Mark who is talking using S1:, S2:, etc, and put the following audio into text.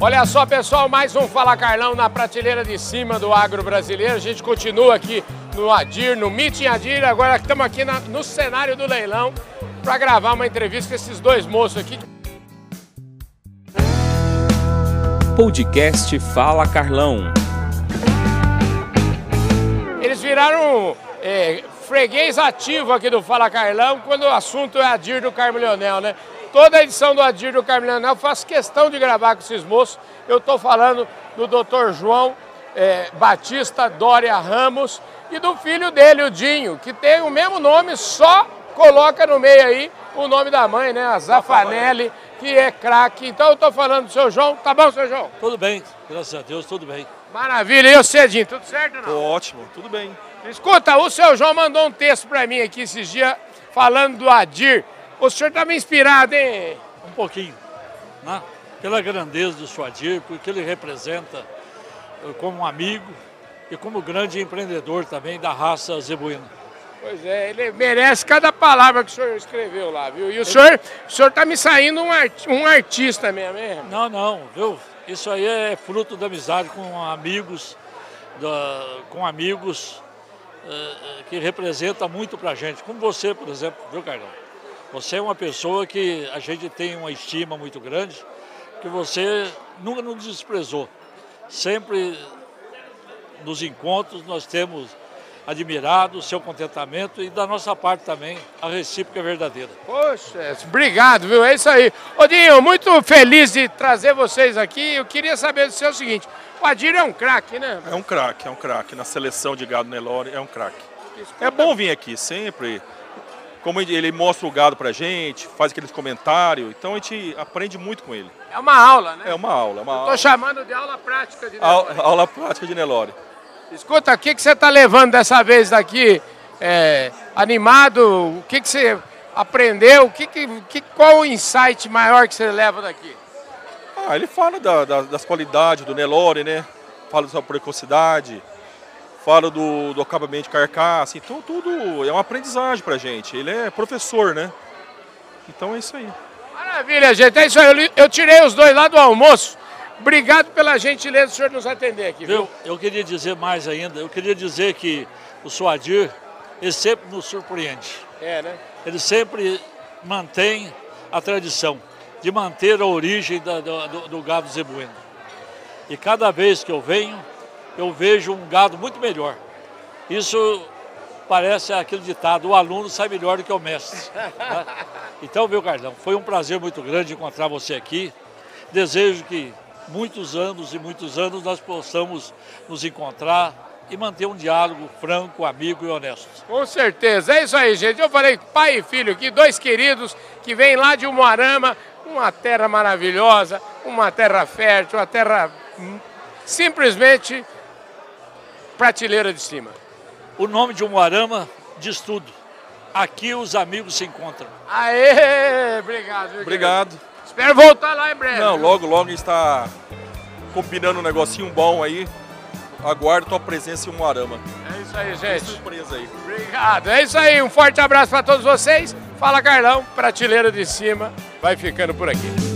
S1: Olha só, pessoal, mais um Fala Carlão na prateleira de cima do agro brasileiro. A gente continua aqui no Adir, no Meeting Adir. Agora estamos aqui na, no cenário do leilão para gravar uma entrevista com esses dois moços aqui.
S2: Podcast Fala Carlão.
S1: Eles viraram é, freguês ativo aqui do Fala Carlão quando o assunto é Adir do Carmo Leonel, né? Toda a edição do Adir do Carmo Leonel eu faço questão de gravar com esses moços. Eu estou falando do Dr. João é, Batista Dória Ramos e do filho dele, o Dinho, que tem o mesmo nome, só coloca no meio aí o nome da mãe, né? A Zafanelli, que é craque. Então eu estou falando do seu João. Tá bom, seu João?
S3: Tudo bem, graças a Deus, tudo bem.
S1: Maravilha. E o Cedinho, tudo certo ou não?
S4: Tô ótimo, tudo bem.
S1: Escuta, o seu João mandou um texto para mim aqui esses dias falando do Adir. O senhor está me inspirado, hein?
S3: Um pouquinho, né? Pela grandeza do Suadir, porque ele representa eh, como um amigo e como grande empreendedor também da raça zebuína.
S1: Pois é, ele merece cada palavra que o senhor escreveu lá, viu? E o senhor, o senhor tá me saindo um, art, um artista mesmo, hein?
S3: Não, não, viu? Isso aí é fruto da amizade com amigos, da, com amigos uh, que representa muito pra gente, como você, por exemplo, viu, Carlão? Você é uma pessoa que a gente tem uma estima muito grande, que você nunca nos desprezou. Sempre nos encontros nós temos admirado o seu contentamento e da nossa parte também a recíproca é verdadeira.
S1: Poxa, obrigado, viu? É isso aí. Odinho, muito feliz de trazer vocês aqui. Eu queria saber do seu o seguinte: o Adir é um craque, né?
S4: É um craque, é um craque. Na seleção de gado Nelore é um craque. É bom vir aqui sempre como ele mostra o gado pra gente, faz aqueles comentários, então a gente aprende muito com ele.
S1: É uma aula, né?
S4: É uma aula. É uma
S1: Estou chamando de aula prática de Nelore.
S4: Aula, aula prática de Nelore.
S1: Escuta, o que, que você está levando dessa vez daqui? É, animado? O que, que você aprendeu? O que, que, qual o insight maior que você leva daqui?
S4: Ah, ele fala da, da, das qualidades do Nelore, né? Fala da sua precocidade, fala do, do acabamento de carcaça, então tudo é uma aprendizagem pra gente. Ele é professor, né? Então é isso aí.
S1: Maravilha, gente. É isso aí. Eu, eu tirei os dois lá do almoço. Obrigado pela gentileza do senhor nos atender aqui, viu?
S3: Eu, eu queria dizer mais ainda. Eu queria dizer que o Suadir, ele sempre nos surpreende.
S1: É, né?
S3: Ele sempre mantém a tradição de manter a origem da, do, do gado zebuíno. E cada vez que eu venho, eu vejo um gado muito melhor. Isso parece aquele ditado, o aluno sai melhor do que o mestre. Né? Então, meu Carlão, foi um prazer muito grande encontrar você aqui. Desejo que muitos anos e muitos anos nós possamos nos encontrar e manter um diálogo franco, amigo e honesto.
S1: Com certeza, é isso aí, gente. Eu falei pai e filho aqui, dois queridos que vêm lá de Umuarama, uma terra maravilhosa, uma terra fértil, uma terra simplesmente prateleira de cima.
S3: O nome de Umuarama diz tudo. Aqui os amigos se encontram.
S1: Aê, obrigado.
S4: Obrigado.
S1: Espero voltar lá em breve.
S4: Não, logo, logo a gente está combinando um negocinho bom aí. Aguardo tua presença em Umuarama.
S1: É isso aí, gente.
S4: Que surpresa aí.
S1: Obrigado. É isso aí. Um forte abraço para todos vocês. Fala, Carlão. Prateleira de cima vai ficando por aqui.